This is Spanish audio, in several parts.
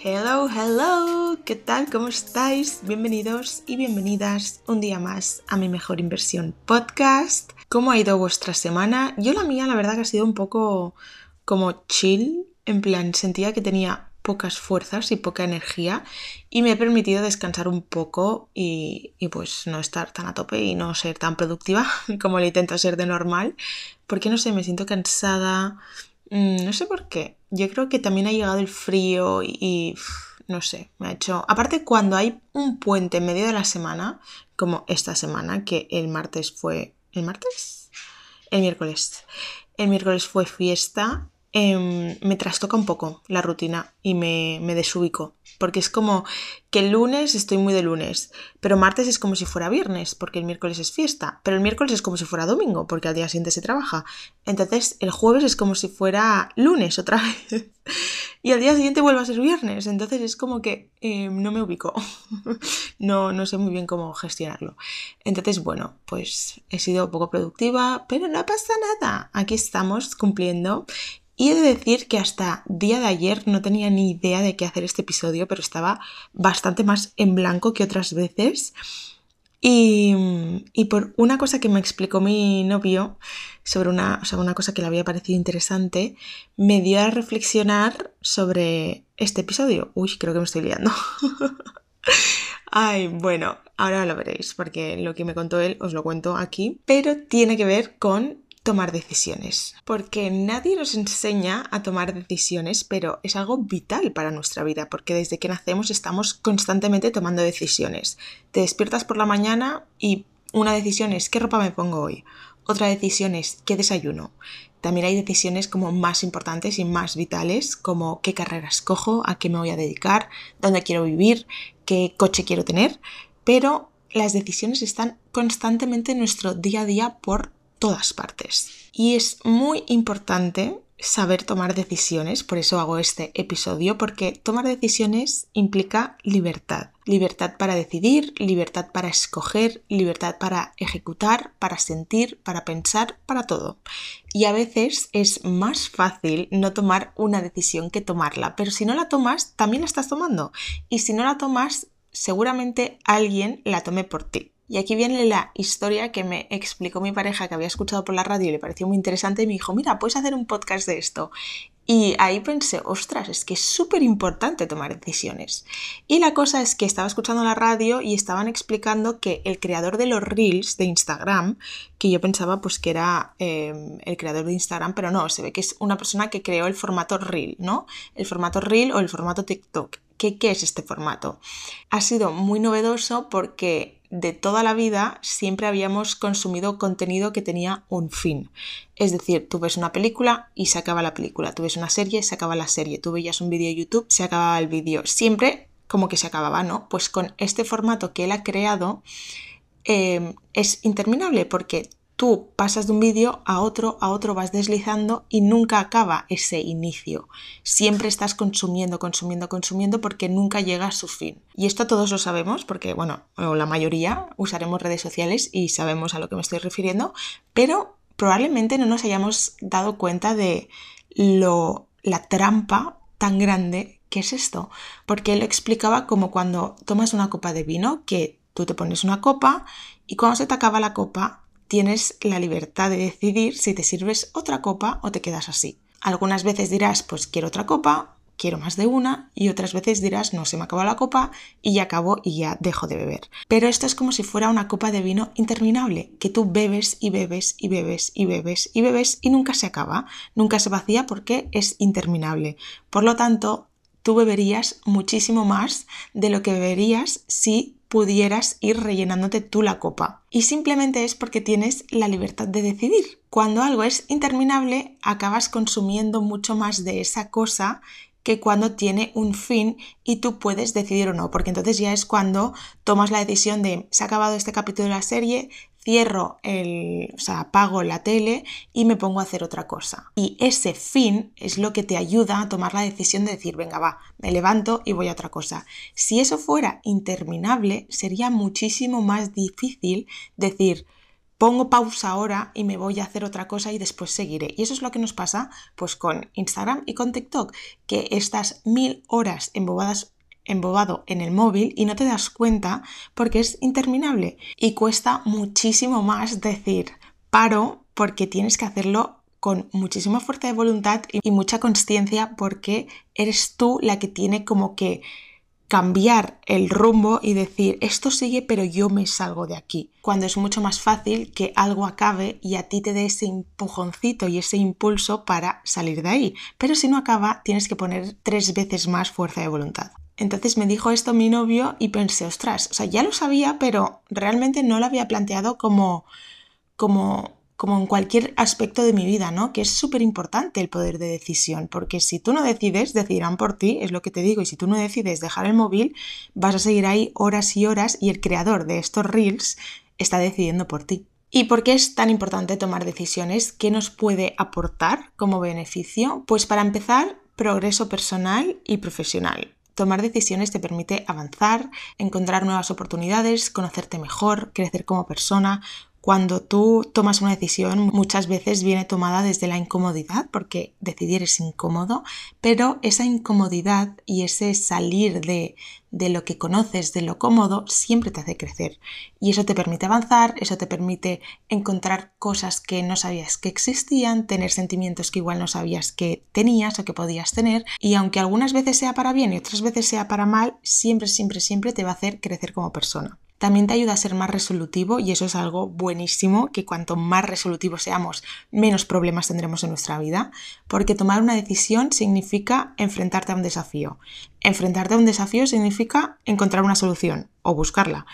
Hello, hello, ¿qué tal? ¿Cómo estáis? Bienvenidos y bienvenidas un día más a mi mejor inversión podcast. ¿Cómo ha ido vuestra semana? Yo la mía, la verdad que ha sido un poco como chill, en plan, sentía que tenía pocas fuerzas y poca energía y me he permitido descansar un poco y, y, pues no estar tan a tope y no ser tan productiva como lo intento ser de normal porque no sé, me siento cansada, mm, no sé por qué, yo creo que también ha llegado el frío y, no sé, me ha hecho... Aparte cuando hay un puente en medio de la semana, como esta semana, que el martes fue... ¿El martes? El miércoles. El miércoles fue fiesta, eh, me trastoca un poco la rutina y me, me desubico porque es como que el lunes estoy muy de lunes, pero martes es como si fuera viernes, porque el miércoles es fiesta, pero el miércoles es como si fuera domingo, porque al día siguiente se trabaja. Entonces el jueves es como si fuera lunes otra vez, y al día siguiente vuelve a ser viernes, entonces es como que eh, no me ubico, no, no sé muy bien cómo gestionarlo. Entonces, bueno, pues he sido poco productiva, pero no pasa nada, aquí estamos cumpliendo y he de decir que hasta día de ayer no tenía ni idea de qué hacer este episodio, pero estaba bastante más en blanco que otras veces. Y, por una cosa que me explicó mi novio sobre una, o una cosa que le había parecido interesante, me dio a reflexionar sobre este episodio. Uy, creo que me estoy liando. Ay, bueno, ahora lo veréis, porque lo que me contó él os lo cuento aquí, pero tiene que ver con tomar decisiones. Porque nadie nos enseña a tomar decisiones, pero es algo vital para nuestra vida, porque desde que nacemos estamos constantemente tomando decisiones. Te despiertas por la mañana y una decisión es ¿qué ropa me pongo hoy? Otra decisión es ¿qué desayuno? También hay decisiones como más importantes y más vitales, como qué carrera escojo, a qué me voy a dedicar, dónde quiero vivir, qué coche quiero tener, pero las decisiones están constantemente en nuestro día a día por todas partes. Y es muy importante saber tomar decisiones, por eso hago este episodio, porque tomar decisiones implica libertad. Libertad para decidir, libertad para escoger, libertad para ejecutar, para sentir, para pensar, para todo. Y a veces es más fácil no tomar una decisión que tomarla, pero si no la tomas, también la estás tomando. Y si no la tomas, seguramente alguien la tome por ti. Y aquí viene la historia que me explicó mi pareja que había escuchado por la radio y le pareció muy interesante y me dijo, mira, puedes hacer un podcast de esto. Y ahí pensé, ostras, es que es súper importante tomar decisiones. Y la cosa es que estaba escuchando la radio y estaban explicando que el creador de los reels de Instagram, que yo pensaba pues que era em, el creador de Instagram, pero no, se ve que es una persona que creó el formato reel, ¿no? El formato reel o el formato TikTok. ¿Qué, qué es este formato? Ha sido muy novedoso porque de toda la vida siempre habíamos consumido contenido que tenía un fin. Es decir, tú ves una película y se acaba la película, tú ves una serie, y se acaba la serie, tú veías un vídeo de YouTube, se acababa el vídeo. Siempre como que se acababa, ¿no? Pues con este formato que él ha creado eh, es interminable porque tú pasas de un vídeo a otro, a otro, vas deslizando y nunca acaba ese inicio. Siempre estás consumiendo, consumiendo, consumiendo porque nunca llega a su fin. Y esto todos lo sabemos porque, bueno, la mayoría usaremos redes sociales y sabemos a lo que me estoy refiriendo, pero probablemente no nos hayamos dado cuenta de lo, la trampa tan grande que es esto. Porque él explicaba como cuando tomas una copa de vino, que tú te pones una copa y cuando se te acaba la copa, tienes la libertad de decidir si te sirves otra copa o te quedas así. Algunas veces dirás, pues quiero otra copa, quiero más de una, y otras veces dirás, no, se me acabó la copa y ya acabo y ya dejo de beber. Pero esto es como si fuera una copa de vino interminable, que tú bebes y bebes y bebes y bebes y bebes y nunca se acaba, nunca se vacía porque es interminable. Por lo tanto, tú beberías muchísimo más de lo que beberías si pudieras ir rellenándote tú la copa. Y simplemente es porque tienes la libertad de decidir. Cuando algo es interminable, acabas consumiendo mucho más de esa cosa que cuando tiene un fin y tú puedes decidir o no, porque entonces ya es cuando tomas la decisión de se ha acabado este capítulo de la serie, cierro el, o sea, apago la tele y me pongo a hacer otra cosa. Y ese fin es lo que te ayuda a tomar la decisión de decir, venga, va, me levanto y voy a otra cosa. Si eso fuera interminable, sería muchísimo más difícil decir, pongo pausa ahora y me voy a hacer otra cosa y después seguiré. Y eso es lo que nos pasa pues con Instagram y con TikTok, que estás mil horas embobadas embobado en el móvil y no te das cuenta porque es interminable y cuesta muchísimo más decir paro porque tienes que hacerlo con muchísima fuerza de voluntad y mucha conciencia porque eres tú la que tiene como que cambiar el rumbo y decir esto sigue pero yo me salgo de aquí, cuando es mucho más fácil que algo acabe y a ti te dé ese empujoncito y ese impulso para salir de ahí, pero si no acaba tienes que poner tres veces más fuerza de voluntad. Entonces me dijo esto mi novio y pensé, ostras, o sea, ya lo sabía, pero realmente no lo había planteado como como como en cualquier aspecto de mi vida, ¿no? Que es súper importante el poder de decisión, porque si tú no decides, decidirán por ti, es lo que te digo, y si tú no decides dejar el móvil, vas a seguir ahí horas y horas y el creador de estos reels está decidiendo por ti. ¿Y por qué es tan importante tomar decisiones? ¿Qué nos puede aportar como beneficio? Pues para empezar, progreso personal y profesional. Tomar decisiones te permite avanzar, encontrar nuevas oportunidades, conocerte mejor, crecer como persona, cuando tú tomas una decisión muchas veces viene tomada desde la incomodidad, porque decidir es incómodo, pero esa incomodidad y ese salir de, de lo que conoces, de lo cómodo, siempre te hace crecer. Y eso te permite avanzar, eso te permite encontrar cosas que no sabías que existían, tener sentimientos que igual no sabías que tenías o que podías tener. Y aunque algunas veces sea para bien y otras veces sea para mal, siempre, siempre, siempre te va a hacer crecer como persona. También te ayuda a ser más resolutivo y eso es algo buenísimo, que cuanto más resolutivos seamos, menos problemas tendremos en nuestra vida, porque tomar una decisión significa enfrentarte a un desafío. Enfrentarte a un desafío significa encontrar una solución o buscarla.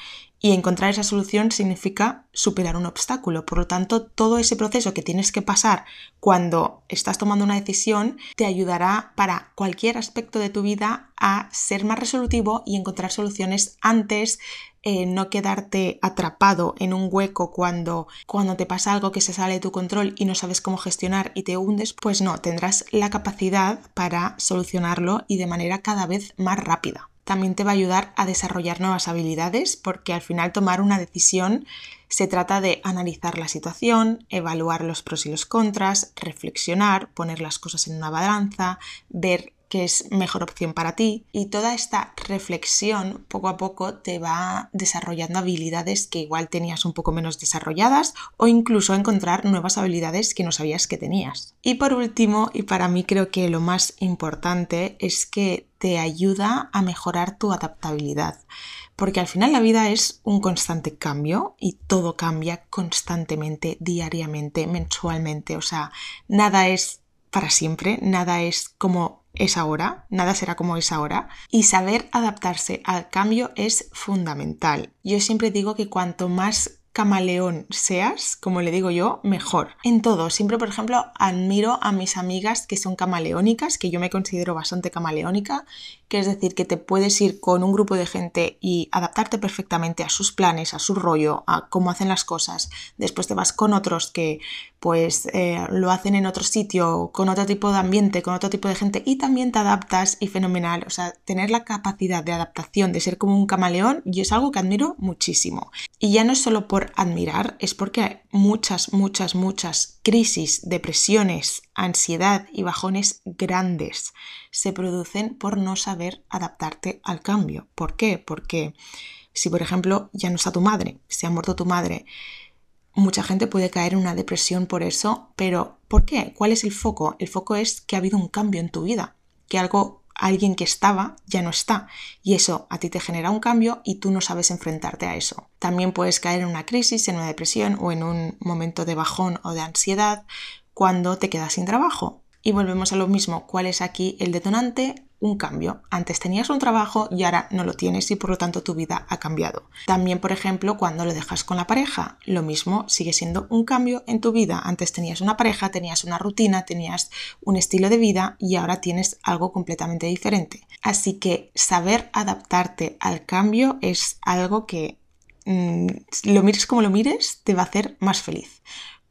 Y encontrar esa solución significa superar un obstáculo. Por lo tanto, todo ese proceso que tienes que pasar cuando estás tomando una decisión te ayudará para cualquier aspecto de tu vida a ser más resolutivo y encontrar soluciones antes eh, no quedarte atrapado en un hueco cuando, cuando te pasa algo que se sale de tu control y no sabes cómo gestionar y te hundes, pues no, tendrás la capacidad para solucionarlo y de manera cada vez más rápida. También te va a ayudar a desarrollar nuevas habilidades porque al final tomar una decisión se trata de analizar la situación, evaluar los pros y los contras, reflexionar, poner las cosas en una balanza, ver que es mejor opción para ti y toda esta reflexión poco a poco te va desarrollando habilidades que igual tenías un poco menos desarrolladas o incluso encontrar nuevas habilidades que no sabías que tenías. Y por último, y para mí creo que lo más importante es que te ayuda a mejorar tu adaptabilidad porque al final la vida es un constante cambio y todo cambia constantemente, diariamente, mensualmente, o sea, nada es para siempre, nada es como es ahora, nada será como es ahora, y saber adaptarse al cambio es fundamental. Yo siempre digo que cuanto más camaleón seas, como le digo yo, mejor. En todo, siempre, por ejemplo, admiro a mis amigas que son camaleónicas, que yo me considero bastante camaleónica, que es decir, que te puedes ir con un grupo de gente y adaptarte perfectamente a sus planes, a su rollo, a cómo hacen las cosas. Después te vas con otros que pues eh, lo hacen en otro sitio, con otro tipo de ambiente, con otro tipo de gente y también te adaptas y fenomenal. O sea, tener la capacidad de adaptación, de ser como un camaleón, yo es algo que admiro muchísimo. Y ya no es solo por admirar, es porque hay muchas, muchas, muchas crisis, depresiones, ansiedad y bajones grandes se producen por no saber adaptarte al cambio. ¿Por qué? Porque si, por ejemplo, ya no está tu madre, se ha muerto tu madre, mucha gente puede caer en una depresión por eso, pero ¿por qué? ¿Cuál es el foco? El foco es que ha habido un cambio en tu vida, que algo, alguien que estaba ya no está, y eso a ti te genera un cambio y tú no sabes enfrentarte a eso. También puedes caer en una crisis, en una depresión o en un momento de bajón o de ansiedad cuando te quedas sin trabajo. Y volvemos a lo mismo, ¿cuál es aquí el detonante? un cambio. Antes tenías un trabajo y ahora no lo tienes y por lo tanto tu vida ha cambiado. También, por ejemplo, cuando lo dejas con la pareja, lo mismo sigue siendo un cambio en tu vida. Antes tenías una pareja, tenías una rutina, tenías un estilo de vida y ahora tienes algo completamente diferente. Así que saber adaptarte al cambio es algo que mm, lo mires como lo mires, te va a hacer más feliz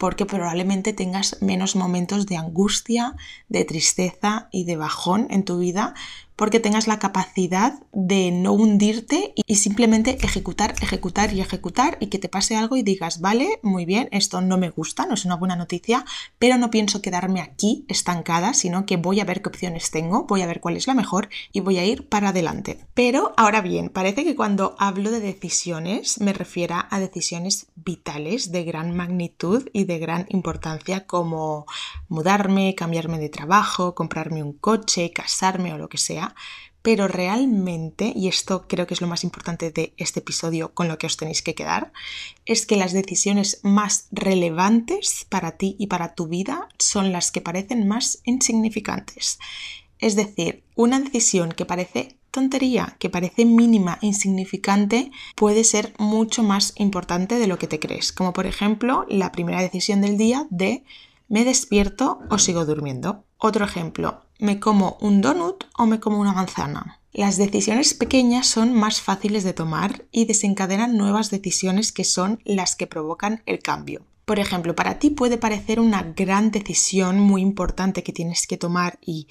porque probablemente tengas menos momentos de angustia, de tristeza y de bajón en tu vida, porque tengas la capacidad de no hundirte y simplemente ejecutar, ejecutar y ejecutar y que te pase algo y digas, vale, muy bien, esto no me gusta, no es una buena noticia, pero no pienso quedarme aquí estancada, sino que voy a ver qué opciones tengo, voy a ver cuál es la mejor y voy a ir para adelante. Pero ahora bien, parece que cuando hablo de decisiones me refiero a decisiones vitales de gran magnitud y de gran importancia como mudarme, cambiarme de trabajo, comprarme un coche, casarme o lo que sea, pero realmente, y esto creo que es lo más importante de este episodio con lo que os tenéis que quedar, es que las decisiones más relevantes para ti y para tu vida son las que parecen más insignificantes. Es decir, una decisión que parece tontería, que parece mínima, insignificante, puede ser mucho más importante de lo que te crees. Como por ejemplo la primera decisión del día de ¿me despierto o sigo durmiendo? Otro ejemplo, ¿me como un donut o me como una manzana? Las decisiones pequeñas son más fáciles de tomar y desencadenan nuevas decisiones que son las que provocan el cambio. Por ejemplo, para ti puede parecer una gran decisión muy importante que tienes que tomar y,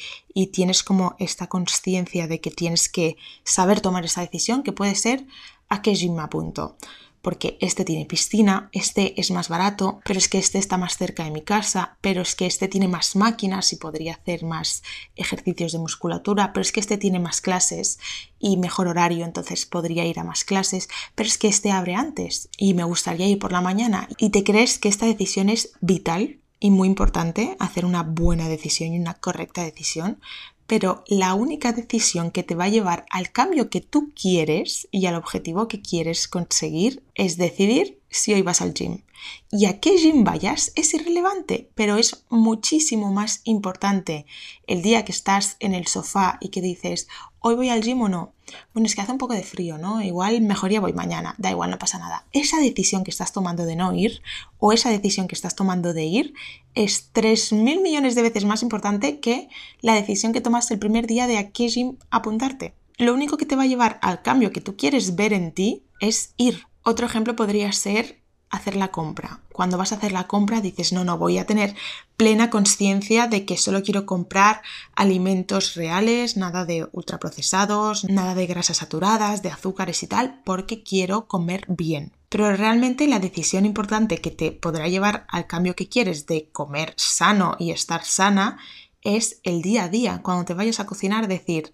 tienes como esta conciencia de que tienes que saber tomar esa decisión, que puede ser a qué gym me apunto porque este tiene piscina, este es más barato, pero es que este está más cerca de mi casa, pero es que este tiene más máquinas y podría hacer más ejercicios de musculatura, pero es que este tiene más clases y mejor horario, entonces podría ir a más clases, pero es que este abre antes y me gustaría ir por la mañana. Y te crees que esta decisión es vital y muy importante, hacer una buena decisión y una correcta decisión, pero la única decisión que te va a llevar al cambio que tú quieres y al objetivo que quieres conseguir es decidir si hoy vas al gym. Y a qué gym vayas es irrelevante, pero es muchísimo más importante el día que estás en el sofá y que dices, hoy voy al gym o no. Bueno, es que hace un poco de frío, ¿no? Igual mejor ya voy mañana, da igual, no pasa nada. Esa decisión que estás tomando de no ir o esa decisión que estás tomando de ir es mil millones de veces más importante que la decisión que tomaste el primer día de a qué gym apuntarte. Lo único que te va a llevar al cambio que tú quieres ver en ti es ir. Otro ejemplo podría ser hacer la compra. Cuando vas a hacer la compra dices, no, no, voy a tener plena conciencia de que solo quiero comprar alimentos reales, nada de ultraprocesados, nada de grasas saturadas, de azúcares y tal, porque quiero comer bien. Pero realmente la decisión importante que te podrá llevar al cambio que quieres de comer sano y estar sana es el día a día, cuando te vayas a cocinar, decir,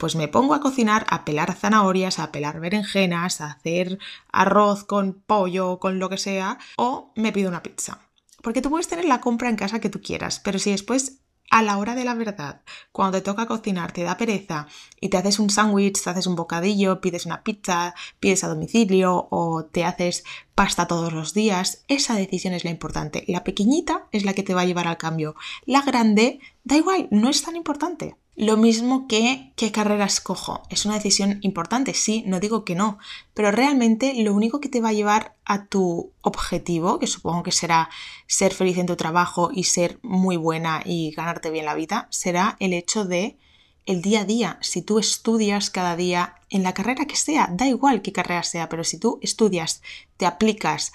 pues me pongo a cocinar, a pelar zanahorias, a pelar berenjenas, a hacer arroz con pollo, con lo que sea, o me pido una pizza. Porque tú puedes tener la compra en casa que tú quieras, pero si después a la hora de la verdad, cuando te toca cocinar, te da pereza y te haces un sándwich, te haces un bocadillo, pides una pizza, pides a domicilio o te haces pasta todos los días, esa decisión es la importante. La pequeñita es la que te va a llevar al cambio. La grande, da igual, no es tan importante. Lo mismo que qué carrera escojo. Es una decisión importante, sí, no digo que no, pero realmente lo único que te va a llevar a tu objetivo, que supongo que será ser feliz en tu trabajo y ser muy buena y ganarte bien la vida, será el hecho de el día a día. Si tú estudias cada día en la carrera que sea, da igual qué carrera sea, pero si tú estudias, te aplicas,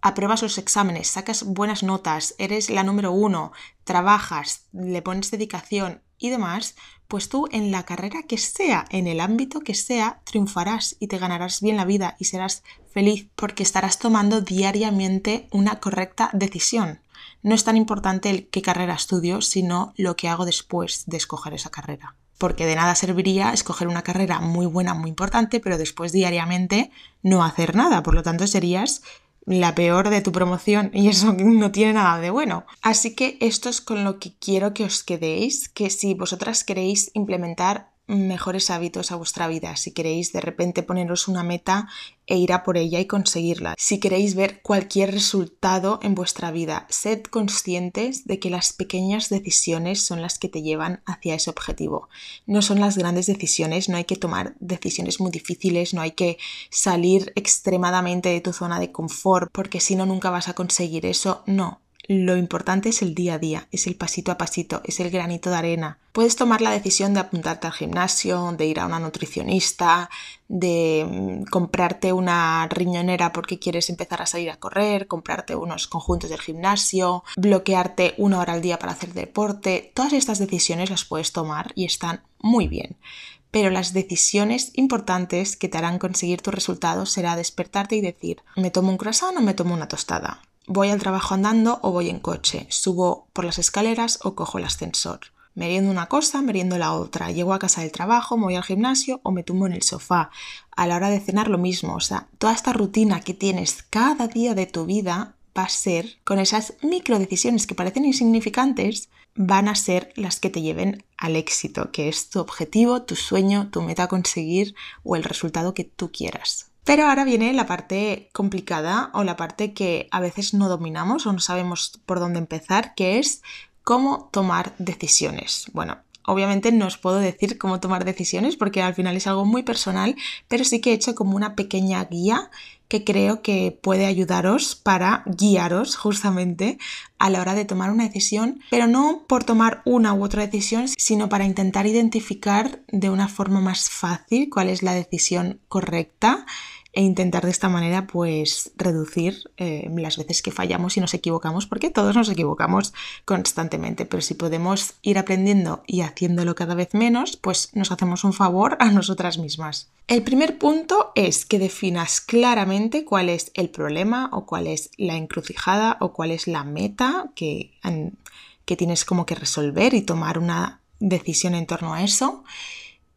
apruebas los exámenes, sacas buenas notas, eres la número uno, trabajas, le pones dedicación y demás, pues tú en la carrera que sea, en el ámbito que sea, triunfarás y te ganarás bien la vida y serás feliz porque estarás tomando diariamente una correcta decisión. No es tan importante el qué carrera estudio, sino lo que hago después de escoger esa carrera. Porque de nada serviría escoger una carrera muy buena, muy importante, pero después diariamente no hacer nada. Por lo tanto, serías la peor de tu promoción y eso no tiene nada de bueno. Así que esto es con lo que quiero que os quedéis, que si vosotras queréis implementar mejores hábitos a vuestra vida, si queréis de repente poneros una meta e ir a por ella y conseguirla, si queréis ver cualquier resultado en vuestra vida, sed conscientes de que las pequeñas decisiones son las que te llevan hacia ese objetivo. No son las grandes decisiones, no hay que tomar decisiones muy difíciles, no hay que salir extremadamente de tu zona de confort porque si no nunca vas a conseguir eso, no lo importante es el día a día, es el pasito a pasito, es el granito de arena. Puedes tomar la decisión de apuntarte al gimnasio, de ir a una nutricionista, de mm, comprarte una riñonera porque quieres empezar a salir a correr, comprarte unos conjuntos del gimnasio, bloquearte una hora al día para hacer deporte. Todas estas decisiones las puedes tomar y están muy bien pero las decisiones importantes que te harán conseguir tus resultados será despertarte y decir, ¿me tomo un croissant o me tomo una tostada? ¿Voy al trabajo andando o voy en coche? ¿Subo por las escaleras o cojo el ascensor? Meriendo una cosa, meriendo la otra. Llego a casa del trabajo, me voy al gimnasio o me tumbo en el sofá. A la hora de cenar lo mismo. O sea, toda esta rutina que tienes cada día de tu vida va a ser, con esas micro decisiones que parecen insignificantes, van a ser las que te lleven al éxito, que es tu objetivo, tu sueño, tu meta a conseguir o el resultado que tú quieras. Pero ahora viene la parte complicada o la parte que a veces no dominamos o no sabemos por dónde empezar, que es cómo tomar decisiones. Bueno, obviamente no os puedo decir cómo tomar decisiones porque al final es algo muy personal, pero sí que he hecho como una pequeña guía que creo que puede ayudaros para guiaros justamente a la hora de tomar una decisión, pero no por tomar una u otra decisión, sino para intentar identificar de una forma más fácil cuál es la decisión correcta e intentar de esta manera pues reducir eh, las veces que fallamos y nos equivocamos, porque todos nos equivocamos constantemente, pero si podemos ir aprendiendo y haciéndolo cada vez menos, pues nos hacemos un favor a nosotras mismas. El primer punto es que definas claramente cuál es el problema o cuál es la encrucijada o cuál es la meta que, que tienes como que resolver y tomar una decisión en torno a eso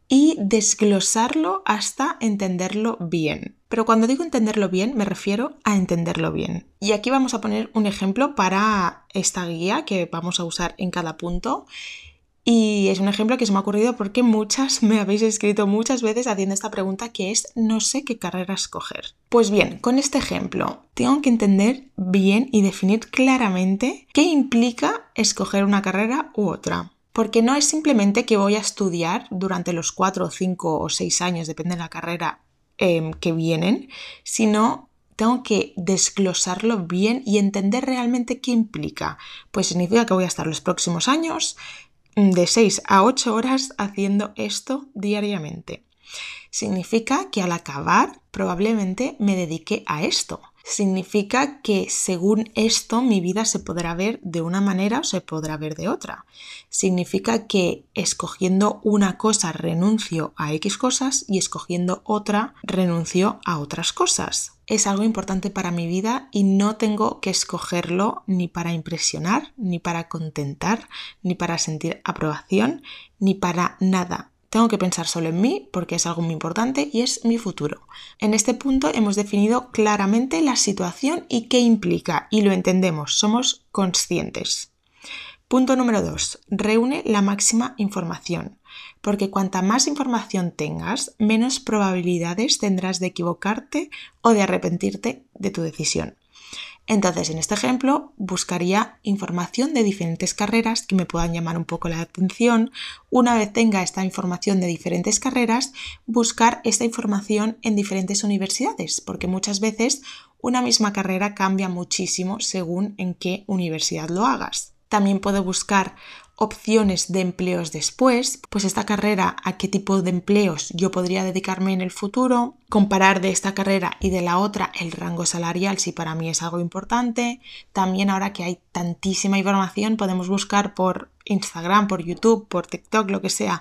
y desglosarlo hasta entenderlo bien. Pero cuando digo entenderlo bien, me refiero a entenderlo bien. Y aquí vamos a poner un ejemplo para esta guía que vamos a usar en cada punto. Y es un ejemplo que se me ha ocurrido porque muchas me habéis escrito muchas veces haciendo esta pregunta que es no sé qué carrera escoger. Pues bien, con este ejemplo tengo que entender bien y definir claramente qué implica escoger una carrera u otra. Porque no es simplemente que voy a estudiar durante los 4, 5 o 6 años, depende de la carrera em, que vienen, sino tengo que desglosarlo bien y entender realmente qué implica. Pues significa que voy a estar los próximos años mm, de 6 a 8 horas haciendo esto diariamente. Significa que al acabar probablemente me dedique a esto significa que según esto mi vida se podrá ver de una manera o se podrá ver de otra. Significa que escogiendo una cosa renuncio a X cosas y escogiendo otra renuncio a otras cosas. Es algo importante para mi vida y no tengo que escogerlo ni para impresionar, ni para contentar, ni para sentir aprobación, ni para nada tengo que pensar solo en mí porque es algo muy importante y es mi futuro. En este punto hemos definido claramente la situación y qué implica y lo entendemos, somos conscientes. Punto número 2. Reúne la máxima información, porque cuanta más información tengas, menos probabilidades tendrás de equivocarte o de arrepentirte de tu decisión. Entonces, en este ejemplo, buscaría información de diferentes carreras que me puedan llamar un poco la atención. Una vez tenga esta información de diferentes carreras, buscar esta información en diferentes universidades, porque muchas veces una misma carrera cambia muchísimo según en qué universidad lo hagas. También puedo buscar opciones de empleos después, pues esta carrera a qué tipo de empleos yo podría dedicarme en el futuro, comparar de esta carrera y de la otra el rango salarial si para mí es algo importante. También ahora que hay tantísima información podemos buscar por Instagram, por YouTube, por TikTok, lo que sea,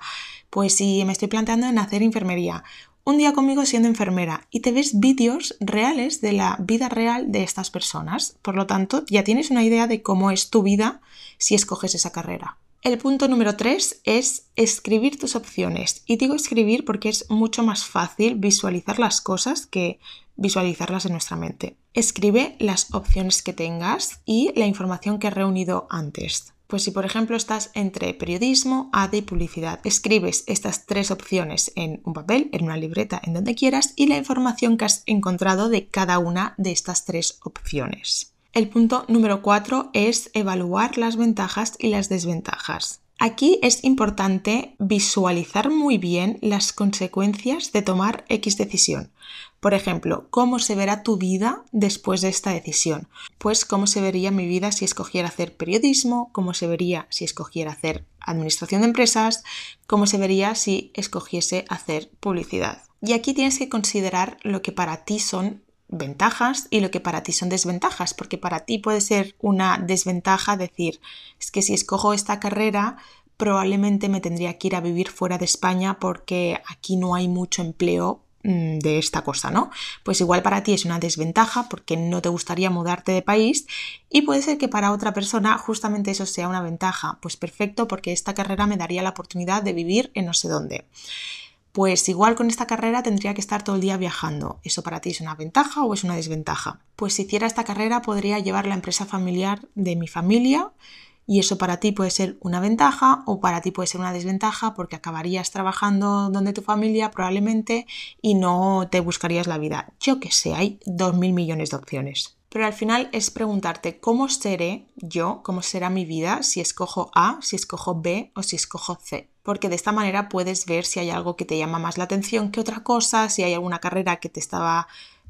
pues si me estoy planteando en hacer enfermería, un día conmigo siendo enfermera y te ves vídeos reales de la vida real de estas personas. Por lo tanto, ya tienes una idea de cómo es tu vida si escoges esa carrera. El punto número 3 es escribir tus opciones. Y digo escribir porque es mucho más fácil visualizar las cosas que visualizarlas en nuestra mente. Escribe las opciones que tengas y la información que has reunido antes. Pues si por ejemplo estás entre periodismo, AD y publicidad, escribes estas tres opciones en un papel, en una libreta, en donde quieras y la información que has encontrado de cada una de estas tres opciones. El punto número 4 es evaluar las ventajas y las desventajas. Aquí es importante visualizar muy bien las consecuencias de tomar X decisión. Por ejemplo, ¿cómo se verá tu vida después de esta decisión? Pues cómo se vería mi vida si escogiera hacer periodismo, cómo se vería si escogiera hacer administración de empresas, cómo se vería si escogiese hacer publicidad. Y aquí tienes que considerar lo que para ti son ventajas y lo que para ti son desventajas, porque para ti puede ser una desventaja decir, es que si escojo esta carrera, probablemente me tendría que ir a vivir fuera de España porque aquí no hay mucho empleo mm, de esta cosa, ¿no? Pues igual para ti es una desventaja porque no te gustaría mudarte de país y puede ser que para otra persona justamente eso sea una ventaja. Pues perfecto porque esta carrera me daría la oportunidad de vivir en no sé dónde. Pues igual con esta carrera tendría que estar todo el día viajando. ¿Eso para ti es una ventaja o es una desventaja? Pues si hiciera esta carrera podría llevar la empresa familiar de mi familia y eso para ti puede ser una ventaja o para ti puede ser una desventaja porque acabarías trabajando donde tu familia probablemente y no te buscarías la vida. Yo que sé, hay dos mil millones de opciones. Pero al final es preguntarte cómo seré yo, cómo será mi vida si escojo A, si escojo B o si escojo C porque de esta manera puedes ver si hay algo que te llama más la atención que otra cosa, si hay alguna carrera que te estaba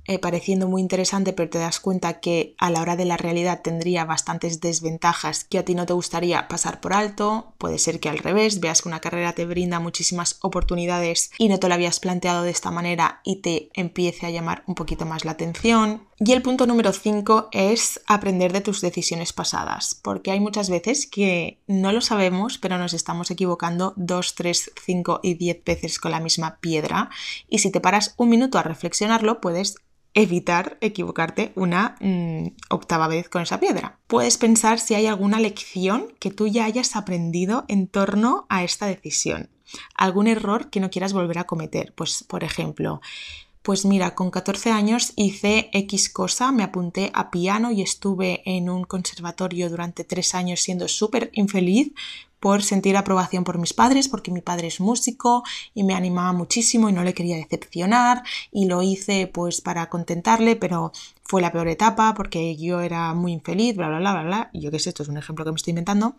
eh, pareciendo muy interesante, pero te das cuenta que a la hora de la realidad tendría bastantes desventajas que a ti no te gustaría pasar por alto. Puede ser que al revés, veas que una carrera te brinda muchísimas oportunidades y no te lo habías planteado de esta manera y te empiece a llamar un poquito más la atención. Y el punto número 5 es aprender de tus decisiones pasadas, porque hay muchas veces que no lo sabemos, pero nos estamos equivocando 2, 3, 5 y 10 veces con la misma piedra. Y si te paras un minuto a reflexionarlo, puedes evitar equivocarte una mm, octava vez con esa piedra. Puedes pensar si hay alguna lección que tú ya hayas aprendido en torno a esta decisión. Algún error que no quieras volver a cometer. Pues, por ejemplo, pues mira, con 14 años hice X cosa, me apunté a piano y estuve en un conservatorio durante tres años siendo súper infeliz por sentir aprobación por mis padres, porque mi padre es músico y me animaba muchísimo y no le quería decepcionar y lo hice pues para contentarle, pero fue la peor etapa porque yo era muy infeliz, bla, bla, bla, bla, bla, y yo qué sé, esto es un ejemplo que me estoy inventando,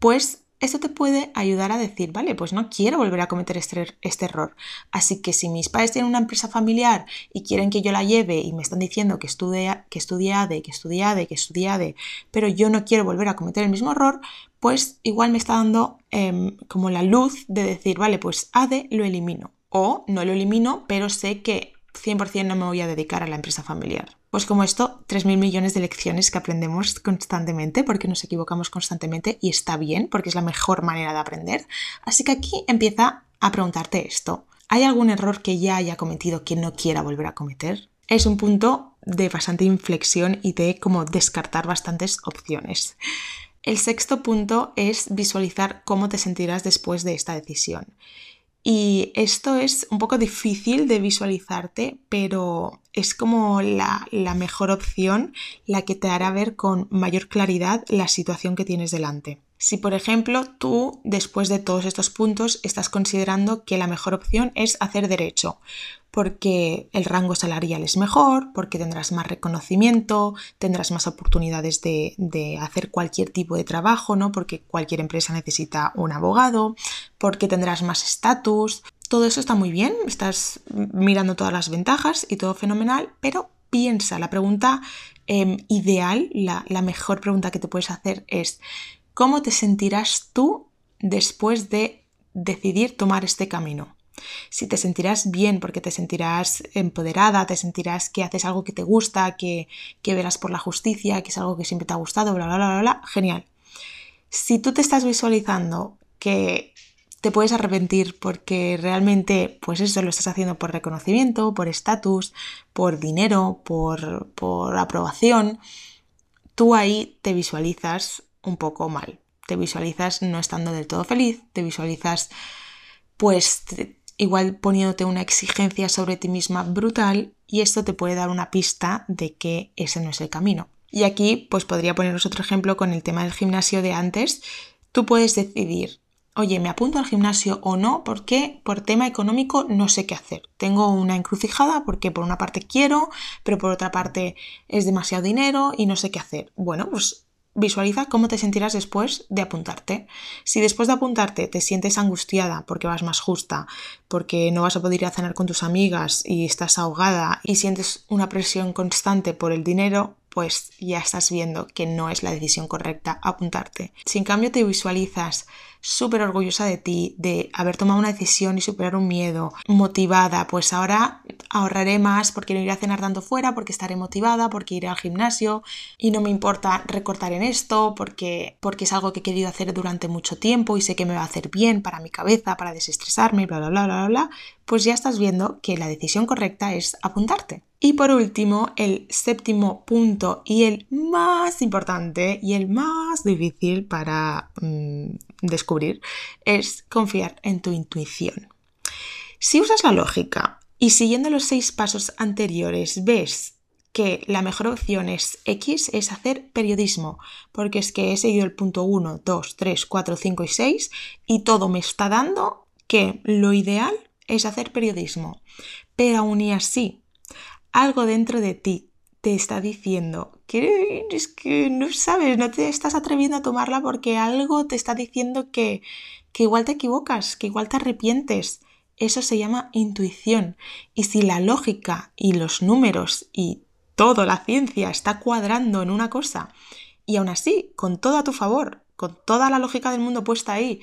pues esto te puede ayudar a decir, vale, pues no quiero volver a cometer este, este, error. Así que si mis padres tienen una empresa familiar y quieren que yo la lleve y me están diciendo que estudie, que estudie ADE, que estudie ADE, que estudie ADE, pero yo no quiero volver a cometer el mismo error, pues igual me está dando em, como la luz de decir, vale, pues ADE lo elimino. O no lo elimino, pero sé que 100% no me voy a dedicar a la empresa familiar. Pues como esto, 3.000 millones de lecciones que aprendemos constantemente porque nos equivocamos constantemente y está bien porque es la mejor manera de aprender. Así que aquí empieza a preguntarte esto. ¿Hay algún error que ya haya cometido que no quiera volver a cometer? Es un punto de bastante inflexión y de como descartar bastantes opciones. El sexto punto es visualizar cómo te sentirás después de esta decisión. Y esto es un poco difícil de visualizarte, pero es como la, mejor opción, la que te hará ver con mayor claridad la situación que tienes delante. Si, por ejemplo, tú, después de todos estos puntos, estás considerando que la mejor opción es hacer derecho, porque el rango salarial es mejor, porque tendrás más reconocimiento, tendrás más oportunidades de, hacer cualquier tipo de trabajo, ¿no? Porque cualquier empresa necesita un abogado, porque tendrás más estatus. Todo eso está muy bien, estás mirando todas las ventajas y todo fenomenal, pero piensa, la pregunta em, ideal, la, la mejor pregunta que te puedes hacer es, ¿cómo te sentirás tú después de decidir tomar este camino? si te sentirás bien porque te sentirás empoderada, te sentirás que haces algo que te gusta, que, que verás por la justicia, que es algo que siempre te ha gustado, bla, bla, bla, bla, bla, genial. Si tú te estás visualizando que te puedes arrepentir porque realmente, pues eso lo estás haciendo por reconocimiento, por estatus, por dinero, por, por aprobación, tú ahí te visualizas un poco mal. Te visualizas no estando del todo feliz, te visualizas pues igual poniéndote una exigencia sobre ti misma brutal y esto te puede dar una pista de que ese no es el camino. Y aquí pues podría poneros otro ejemplo con el tema del gimnasio de antes. Tú puedes decidir, oye, ¿me apunto al gimnasio o no? Porque por tema económico no sé qué hacer. Tengo una encrucijada porque por una parte quiero, pero por otra parte es demasiado dinero y no sé qué hacer. Bueno, pues visualiza cómo te sentirás después de apuntarte. Si después de apuntarte te sientes angustiada porque vas más justa, porque no vas a poder ir a cenar con tus amigas y estás ahogada y sientes una presión constante por el dinero, pues ya estás viendo que no es la decisión correcta apuntarte. Si en cambio te visualizas súper orgullosa de ti, de haber tomado una decisión y superar un miedo, motivada, pues ahora ahorraré más porque no iré a cenar tanto fuera, porque estaré motivada, porque iré al gimnasio y no me importa recortar en esto, porque, porque es algo que he querido hacer durante mucho tiempo y sé que me va a hacer bien para mi cabeza, para desestresarme, bla, bla, bla, bla, bla, pues ya estás viendo que la decisión correcta es apuntarte. Y por último, el séptimo punto y el más importante y el más difícil para mm, descubrir es confiar en tu intuición. Si usas la lógica y siguiendo los seis pasos anteriores ves que la mejor opción es X, es hacer periodismo, porque es que he seguido el punto 1, 2, 3, 4, 5 y 6 y todo me está dando que lo ideal es hacer periodismo. Pero aún y así, algo dentro de ti te está diciendo que es que no sabes, no te estás atreviendo a tomarla porque algo te está diciendo que, que igual te equivocas, que igual te arrepientes. Eso se llama intuición. Y si la lógica y los números y toda la ciencia está cuadrando en una cosa y aún así, con todo a tu favor, con toda la lógica del mundo puesta ahí,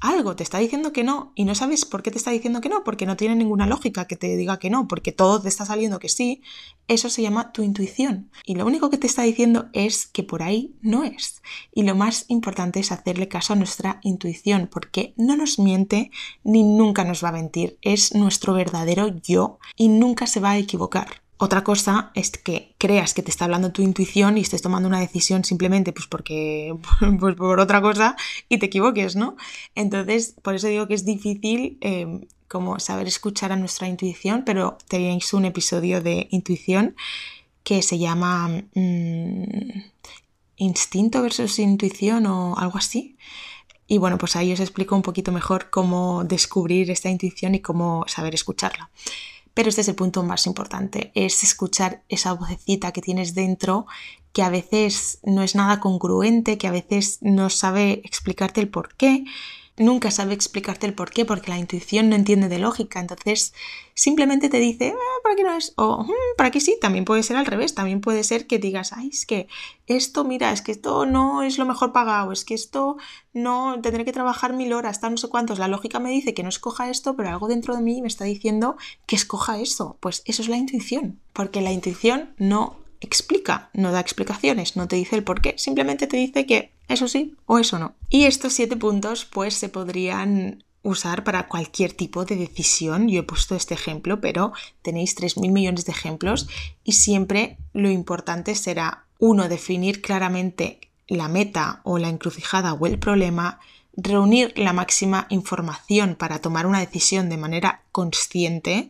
algo te está diciendo que no y no sabes por qué te está diciendo que no, porque no tiene ninguna lógica que te diga que no, porque todo te está saliendo que sí, eso se llama tu intuición. Y lo único que te está diciendo es que por ahí no es. Y lo más importante es hacerle caso a nuestra intuición, porque no nos miente ni nunca nos va a mentir, es nuestro verdadero yo y nunca se va a equivocar. Otra cosa es que creas que te está hablando tu intuición y estés tomando una decisión simplemente pues porque pues por otra cosa y te equivoques, ¿no? Entonces, por eso digo que es difícil em, como saber escuchar a nuestra intuición, pero tenéis un episodio de intuición que se llama mm, instinto versus intuición o algo así. Y bueno, pues ahí os explico un poquito mejor cómo descubrir esta intuición y cómo saber escucharla. Pero este es el punto más importante, es escuchar esa vocecita que tienes dentro que a veces no es nada congruente, que a veces no sabe explicarte el por qué, nunca sabe explicarte el por qué, porque la intuición no entiende de lógica. Entonces, simplemente te dice, ah, ¿para qué no es? O, mm, ¿para qué sí? También puede ser al revés. También puede ser que digas, ay, es que esto, mira, es que esto no es lo mejor pagado, es que esto no, tendré que trabajar mil horas, está no sé cuántos. La lógica me dice que no escoja esto, pero algo dentro de mí me está diciendo que escoja eso. Pues eso es la intuición, porque la intuición no explica, no da explicaciones, no te dice el por qué, simplemente te dice que eso sí o eso no. Y estos siete puntos pues se podrían usar para cualquier tipo de decisión. Yo he puesto este ejemplo, pero tenéis 3.000 millones de ejemplos y siempre lo importante será, uno, definir claramente la meta o la encrucijada o el problema, reunir la máxima información para tomar una decisión de manera consciente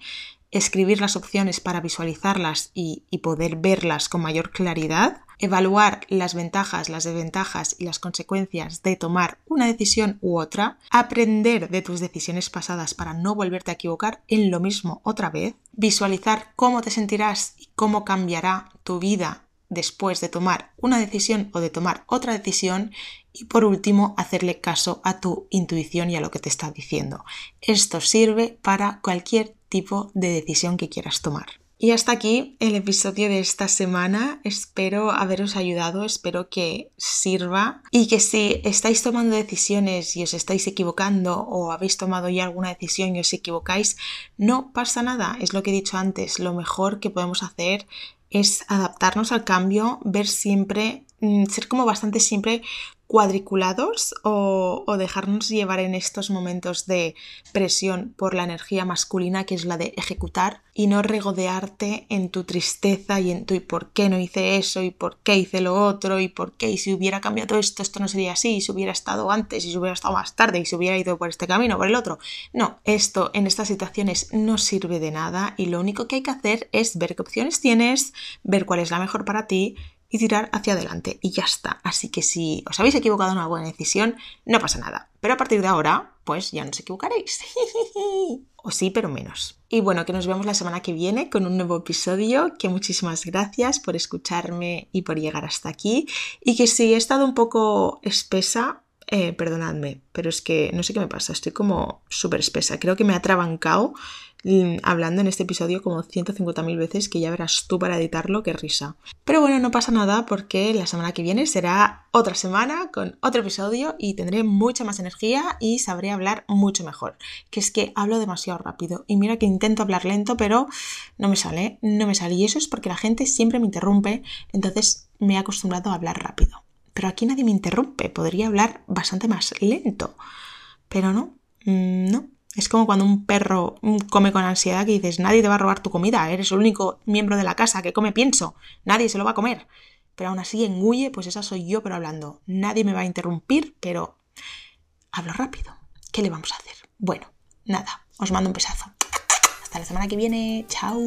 escribir las opciones para visualizarlas y, poder verlas con mayor claridad, evaluar las ventajas, las desventajas y las consecuencias de tomar una decisión u otra, aprender de tus decisiones pasadas para no volverte a equivocar en lo mismo otra vez, visualizar cómo te sentirás y cómo cambiará tu vida después de tomar una decisión o de tomar otra decisión y por último hacerle caso a tu intuición y a lo que te está diciendo. Esto sirve para cualquier tipo de decisión que quieras tomar. Y hasta aquí el episodio de esta semana. Espero haberos ayudado, espero que sirva y que si estáis tomando decisiones y os estáis equivocando o habéis tomado ya alguna decisión y os equivocáis, no pasa nada. Es lo que he dicho antes, lo mejor que podemos hacer es adaptarnos al cambio, ver siempre, mm, ser como bastante siempre cuadriculados o, dejarnos llevar en estos momentos de presión por la energía masculina que es la de ejecutar y no regodearte en tu tristeza y en tu y por qué no hice eso y por qué hice lo otro y por qué y si hubiera cambiado esto esto no sería así y si hubiera estado antes y si hubiera estado más tarde y si hubiera ido por este camino por el otro. No, esto en estas situaciones no sirve de nada y lo único que hay que hacer es ver qué opciones tienes, ver cuál es la mejor para ti y tirar hacia adelante y ya está. Así que si os habéis equivocado en una buena decisión, no pasa nada. Pero a partir de ahora, pues ya no os equivocaréis. o sí, pero menos. Y bueno, que nos vemos la semana que viene con un nuevo episodio, que muchísimas gracias por escucharme y por llegar hasta aquí. Y que si he estado un poco espesa, eh, perdonadme, pero es que no sé qué me pasa, estoy como súper espesa. Creo que me ha trabancado Mm, hablando en este episodio como 150.000 veces que ya verás tú para editarlo, qué risa. Pero bueno, no pasa nada porque la semana que viene será otra semana con otro episodio y tendré mucha más energía y sabré hablar mucho mejor. Que es que hablo demasiado rápido y mira que intento hablar lento pero no me sale, no me sale y eso es porque la gente siempre me interrumpe, entonces me he acostumbrado a hablar rápido. Pero aquí nadie me interrumpe, podría hablar bastante más lento. Pero no, mm, no, es como cuando un perro come con ansiedad que dices, nadie te va a robar tu comida, eres el único miembro de la casa que come pienso, nadie se lo va a comer. Pero aún así engulle, pues esa soy yo, pero hablando. Nadie me va a interrumpir, pero hablo rápido. ¿Qué le vamos a hacer? Bueno, nada, os mando un besazo. Hasta la semana que viene. Chao.